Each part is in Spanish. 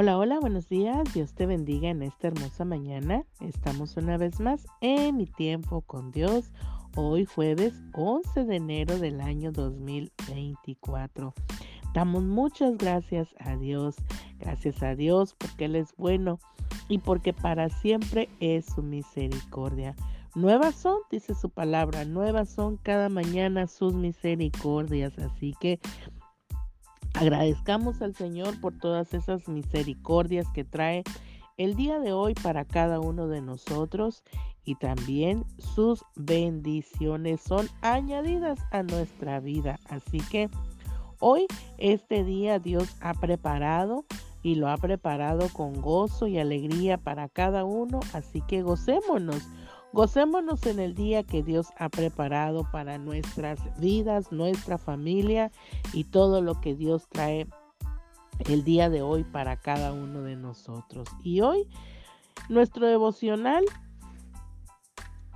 Hola, hola, buenos días. Dios te bendiga en esta hermosa mañana. Estamos una vez más en mi tiempo con Dios. Hoy jueves 11 de enero del año 2024. Damos muchas gracias a Dios. Gracias a Dios porque Él es bueno y porque para siempre es su misericordia. Nuevas son, dice su palabra, nuevas son cada mañana sus misericordias. Así que Agradezcamos al Señor por todas esas misericordias que trae el día de hoy para cada uno de nosotros y también sus bendiciones son añadidas a nuestra vida. Así que hoy, este día, Dios ha preparado y lo ha preparado con gozo y alegría para cada uno. Así que gocémonos Gocémonos en el día que Dios ha preparado para nuestras vidas, nuestra familia y todo lo que Dios trae el día de hoy para cada uno de nosotros. Y hoy nuestro devocional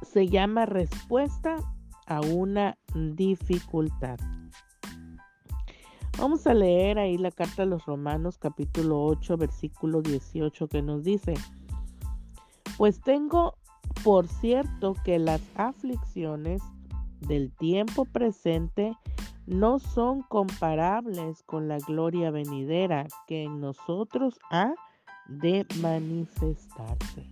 se llama Respuesta a una dificultad. Vamos a leer ahí la carta a los Romanos capítulo 8 versículo 18 que nos dice, pues tengo por cierto que las aflicciones del tiempo presente no son comparables con la gloria venidera que en nosotros ha de manifestarse.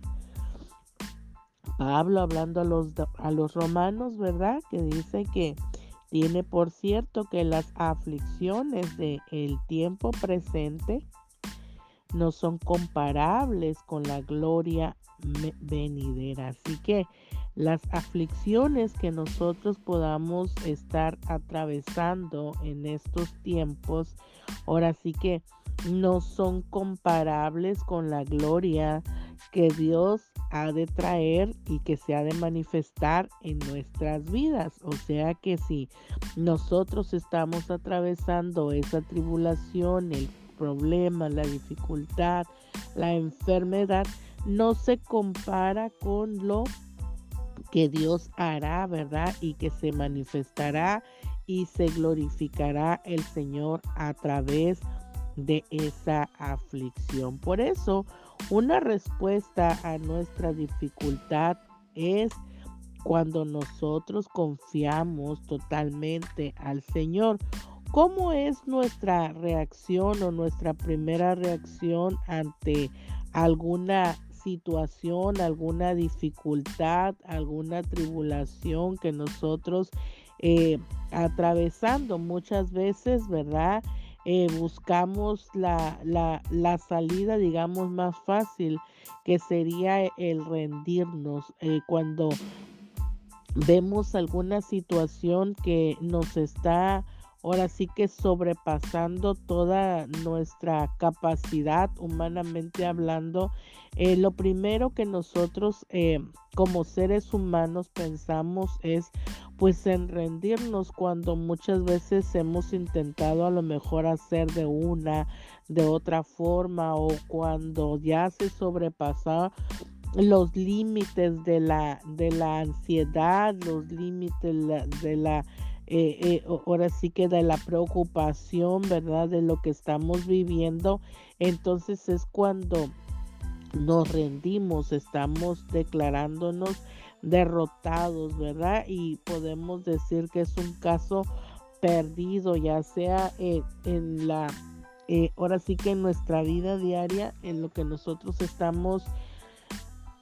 Pablo hablando a los, a los romanos, ¿verdad? Que dice que tiene por cierto que las aflicciones del el tiempo presente no son comparables con la gloria venidera. Así que las aflicciones que nosotros podamos estar atravesando en estos tiempos, ahora sí que no son comparables con la gloria que Dios ha de traer y que se ha de manifestar en nuestras vidas. O sea que si nosotros estamos atravesando esa tribulación, el problema, la dificultad, la enfermedad, no se compara con lo que Dios hará, ¿verdad? Y que se manifestará y se glorificará el Señor a través de esa aflicción. Por eso, una respuesta a nuestra dificultad es cuando nosotros confiamos totalmente al Señor. ¿Cómo es nuestra reacción o nuestra primera reacción ante alguna situación, alguna dificultad, alguna tribulación que nosotros eh, atravesando muchas veces, ¿verdad? Eh, buscamos la, la, la, salida, digamos, más fácil, que sería el rendirnos eh, cuando vemos alguna situación que nos está ahora sí que sobrepasando toda nuestra capacidad humanamente hablando, eh, lo primero que nosotros eh, como seres humanos pensamos es pues en rendirnos cuando muchas veces hemos intentado a lo mejor hacer de una, de otra forma o cuando ya se sobrepasa los límites de la, de la ansiedad, los límites de la eh, eh, ahora sí que de la preocupación, ¿verdad? De lo que estamos viviendo, entonces es cuando nos rendimos, estamos declarándonos derrotados, ¿verdad? Y podemos decir que es un caso perdido, ya sea eh, en la, ahora sí que en nuestra vida diaria, en lo que nosotros estamos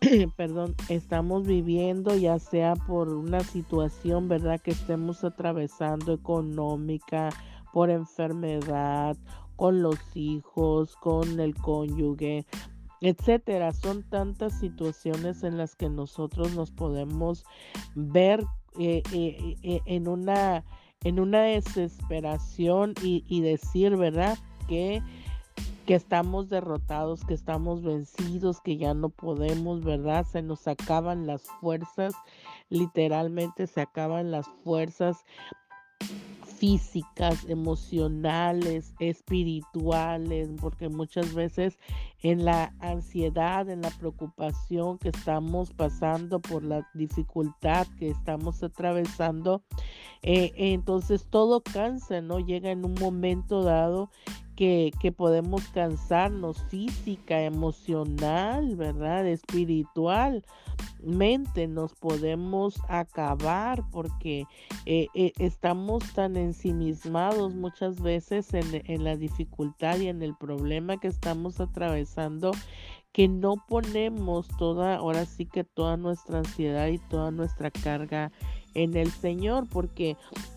perdón, estamos viviendo, ya sea por una situación, ¿verdad? Que estemos atravesando económica, por enfermedad, con los hijos, con el cónyuge, etcétera. Son tantas situaciones en las que nosotros nos podemos ver eh, eh, eh, en una en una desesperación y, y decir, ¿verdad? Que que estamos derrotados, que estamos vencidos, que ya no podemos, ¿verdad? Se nos acaban las fuerzas, literalmente se acaban las fuerzas físicas, emocionales, espirituales, porque muchas veces en la ansiedad, en la preocupación que estamos pasando por la dificultad que estamos atravesando, eh, entonces todo cansa, ¿no? Llega en un momento dado que, podemos cansarnos física, emocional, ¿verdad? Espiritual, mente nos podemos acabar porque eh, eh, estamos tan ensimismados muchas veces en la dificultad y en el problema que estamos atravesando que no ponemos toda, ahora sí que toda nuestra ansiedad y toda nuestra carga en el Señor, porque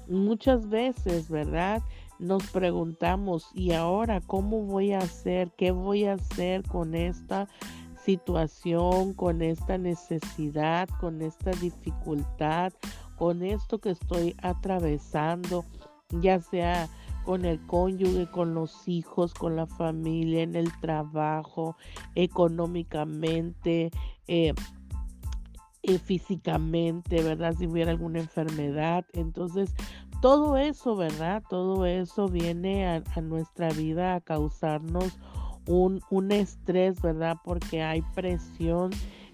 muchas veces, ¿verdad? Nos preguntamos, ¿y ahora cómo voy a hacer? ¿Qué voy a hacer con esta situación, con esta necesidad, con esta dificultad, con esto que estoy atravesando, ya sea con el cónyuge, con los hijos, con la familia, en el trabajo, económicamente, eh, físicamente, ¿verdad? Si hubiera alguna enfermedad. Entonces, todo eso, ¿verdad? Todo eso viene a, nuestra vida a causarnos un, un, estrés, ¿verdad? Porque hay presión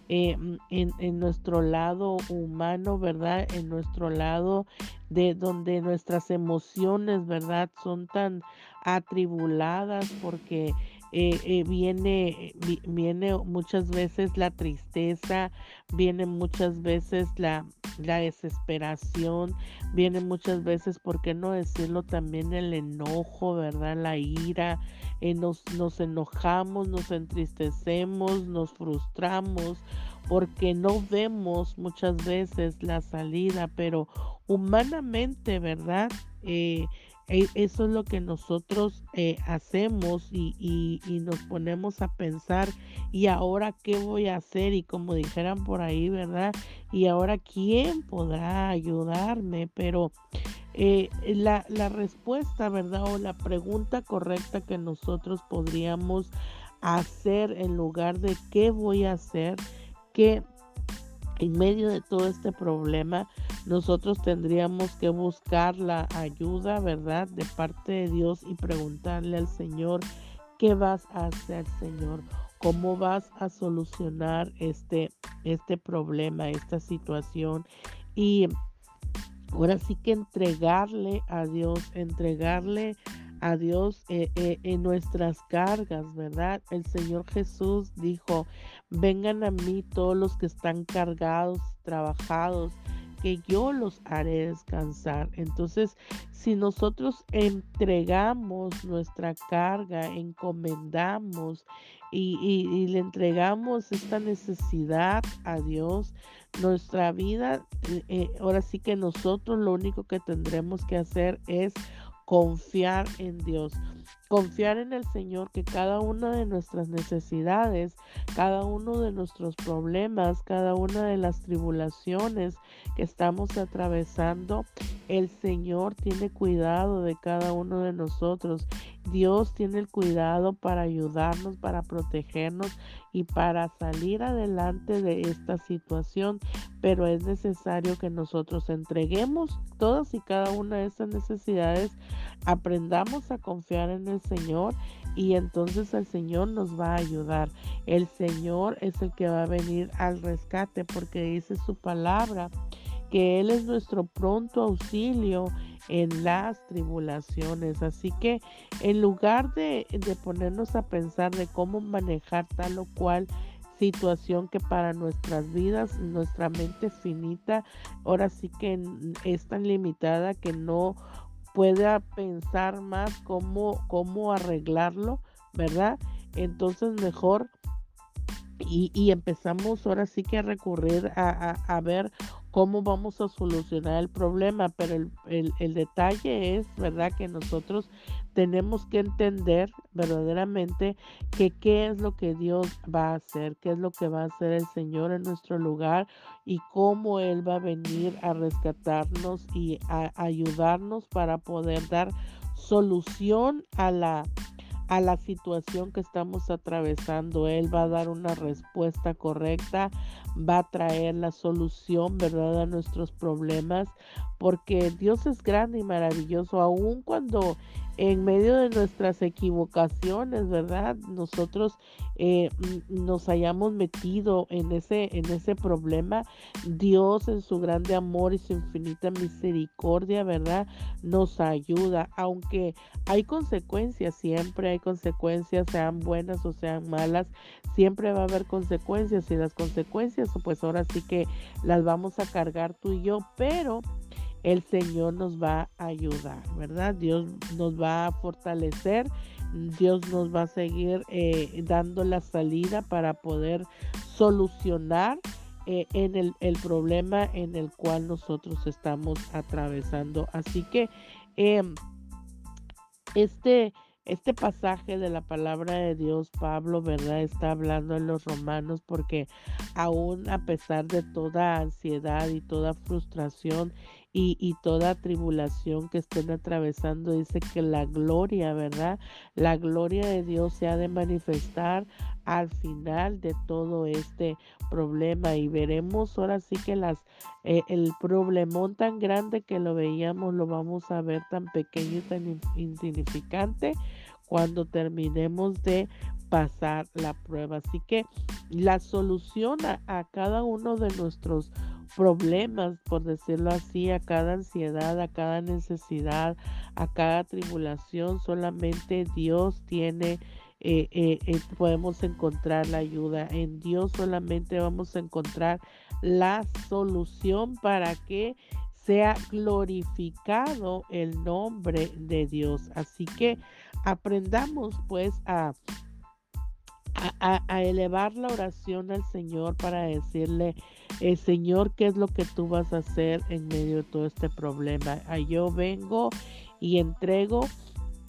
eh, mm, en, en, nuestro lado humano, ¿verdad? En nuestro lado de donde nuestras emociones, ¿verdad? Son tan atribuladas porque eh, eh, viene, viene muchas veces la tristeza, viene muchas veces la, la desesperación, viene muchas veces, ¿por qué no decirlo también el enojo, verdad? La ira, eh, nos, nos enojamos, nos entristecemos, nos frustramos porque no vemos muchas veces la salida, pero humanamente, ¿verdad? Eso es lo que nosotros eh, hacemos y, y, nos ponemos a pensar y ahora qué voy a hacer y como dijeran por ahí, ¿verdad? Y ahora quién podrá ayudarme, pero eh, la, la respuesta, ¿verdad? O la pregunta correcta que nosotros podríamos hacer en lugar de qué voy a hacer, que en medio de todo este problema nosotros tendríamos que buscar la ayuda, ¿verdad? De parte de Dios y preguntarle al Señor, ¿qué vas a hacer, Señor? ¿Cómo vas a solucionar este, este problema, esta situación? Y Ahora sí que entregarle a Dios, entregarle a Dios eh, eh, en nuestras cargas, ¿verdad? El Señor Jesús dijo, vengan a mí todos los que están cargados, trabajados, que yo los haré descansar. Entonces, si nosotros entregamos nuestra carga, encomendamos y, le entregamos esta necesidad a Dios, nuestra vida, eh, ahora sí que nosotros lo único que tendremos que hacer es confiar en Dios. Confiar en el Señor que cada una de nuestras necesidades, cada uno de nuestros problemas, cada una de las tribulaciones que estamos atravesando, el Señor tiene cuidado de cada uno de nosotros. Dios tiene el cuidado para ayudarnos, para protegernos y para salir adelante de esta situación. Pero es necesario que nosotros entreguemos todas y cada una de estas necesidades, aprendamos a confiar en el Señor y entonces el Señor nos va a ayudar. El Señor es el que va a venir al rescate porque dice su palabra que Él es nuestro pronto auxilio en las tribulaciones. Así que en lugar de, de ponernos a pensar de cómo manejar tal o cual situación que para nuestras vidas, nuestra mente finita, ahora sí que es tan limitada que no pueda pensar más cómo, cómo arreglarlo, ¿verdad? Entonces mejor y, y, empezamos ahora sí que a recurrir a, a, a, ver cómo vamos a solucionar el problema, pero el, el, detalle es, ¿verdad? Que nosotros tenemos que entender verdaderamente que qué es lo que Dios va a hacer, qué es lo que va a hacer el Señor en nuestro lugar y cómo Él va a venir a rescatarnos y a ayudarnos para poder dar solución a la a la situación que estamos atravesando. Él va a dar una respuesta correcta va a traer la solución, ¿verdad?, a nuestros problemas, porque Dios es grande y maravilloso, aun cuando en medio de nuestras equivocaciones, ¿verdad? Nosotros eh, nos hayamos metido en ese, en ese problema. Dios en su grande amor y su infinita misericordia, ¿verdad? Nos ayuda, aunque hay consecuencias, siempre hay consecuencias, sean buenas o sean malas, siempre va a haber consecuencias y las consecuencias, pues ahora sí que las vamos a cargar tú y yo, pero el Señor nos va a ayudar, ¿verdad? Dios nos va a fortalecer, Dios nos va a seguir eh, dando la salida para poder solucionar eh, en el, problema en el cual nosotros estamos atravesando. Así que em, este este pasaje de la palabra de Dios, Pablo, ¿verdad? Está hablando en los romanos porque aún a pesar de toda ansiedad y toda frustración y, toda tribulación que estén atravesando, dice que la gloria, ¿verdad? La gloria de Dios se ha de manifestar al final de todo este problema y veremos ahora sí que las eh, el problemón tan grande que lo veíamos lo vamos a ver tan pequeño y tan insignificante cuando terminemos de pasar la prueba. Así que la solución a cada uno de nuestros problemas, por decirlo así, a cada ansiedad, a cada necesidad, a cada tribulación, solamente Dios tiene, eh, eh, eh, podemos encontrar la ayuda. En Dios solamente vamos a encontrar la solución para que sea glorificado el nombre de Dios. Así que aprendamos pues a a, elevar la oración al Señor para decirle, eh, Señor, ¿qué es lo que tú vas a hacer en medio de todo este problema? Ah, yo vengo y entrego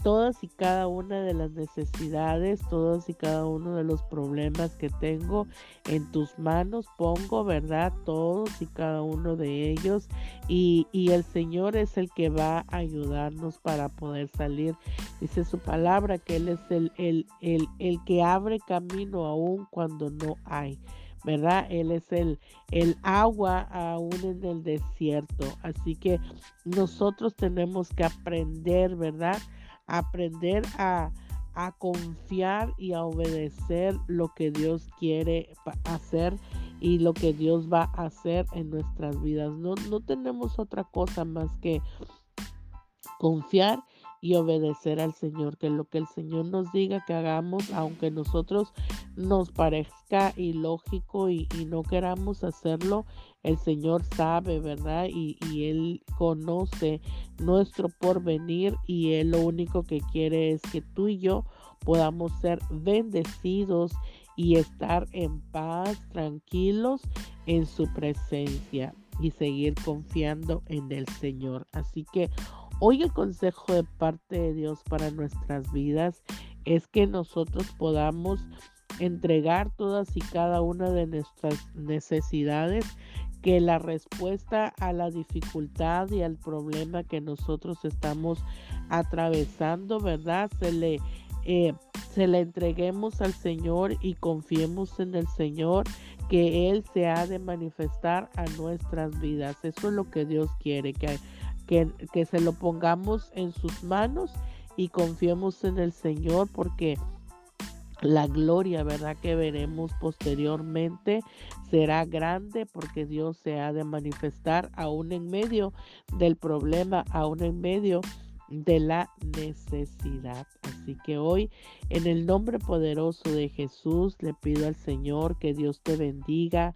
todas y cada una de las necesidades, todos y cada uno de los problemas que tengo en tus manos, pongo, ¿verdad? Todos y cada uno de ellos. Y, el Señor es el que va a ayudarnos para poder salir. Dice su palabra que Él es el, el, el, el que abre camino aún cuando no hay. ¿verdad? Él es el, el agua aún en el desierto. Así que nosotros tenemos que aprender, ¿verdad? Aprender a, confiar y a obedecer lo que Dios quiere hacer y lo que Dios va a hacer en nuestras vidas. No, no tenemos otra cosa más que confiar y obedecer al Señor, que lo que el Señor nos diga que hagamos, aunque nosotros nos parezca ilógico y, no queramos hacerlo, el Señor sabe, ¿verdad? Y, Él conoce nuestro porvenir y Él lo único que quiere es que tú y yo podamos ser bendecidos y estar en paz, tranquilos en su presencia y seguir confiando en el Señor. Así que Hoy el consejo de parte de Dios para nuestras vidas es que nosotros podamos entregar todas y cada una de nuestras necesidades, que la respuesta a la dificultad y al problema que nosotros estamos atravesando, ¿verdad? Se le, eh, se le entreguemos al Señor y confiemos en el Señor que Él se ha de manifestar a nuestras vidas. Eso es lo que Dios quiere, que que, se lo pongamos en sus manos y confiemos en el Señor porque la gloria, ¿verdad? Que veremos posteriormente será grande porque Dios se ha de manifestar aún en medio del problema, aún en medio de la necesidad. Así que hoy, en el nombre poderoso de Jesús, le pido al Señor que Dios te bendiga,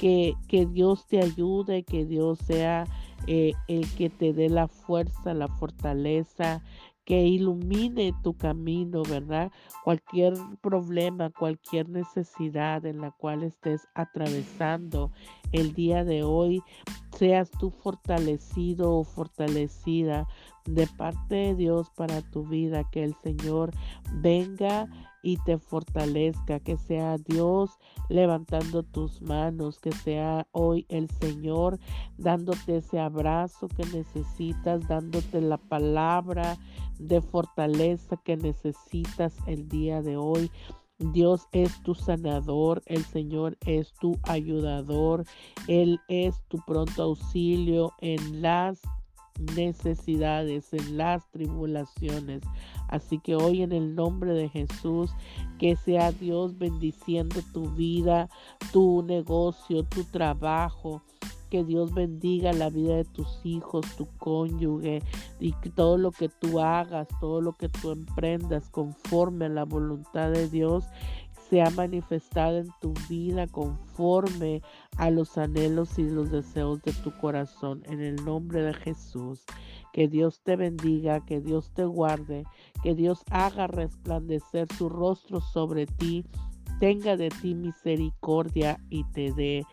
que, que Dios te ayude, que Dios sea eh, el que te dé la fuerza, la fortaleza, que ilumine tu camino, ¿verdad? Cualquier problema, cualquier necesidad en la cual estés atravesando el día de hoy, seas tú fortalecido o fortalecida de parte de Dios para tu vida, que el Señor venga y te fortalezca, que sea Dios levantando tus manos, que sea hoy el Señor dándote ese abrazo que necesitas, dándote la palabra de fortaleza que necesitas el día de hoy. Dios es tu sanador, el Señor es tu ayudador, Él es tu pronto auxilio en las necesidades, en las tribulaciones. Así que hoy en el nombre de Jesús, que sea Dios bendiciendo tu vida, tu negocio, tu trabajo, que Dios bendiga la vida de tus hijos, tu cónyuge y todo lo que tú hagas, todo lo que tú emprendas conforme a la voluntad de Dios sea manifestada en tu vida conforme a los anhelos y los deseos de tu corazón. En el nombre de Jesús, que Dios te bendiga, que Dios te guarde, que Dios haga resplandecer su rostro sobre ti, tenga de ti misericordia y te dé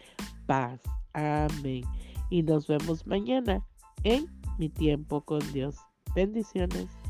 paz. Amén. Y nos vemos mañana en mi tiempo con Dios. Bendiciones.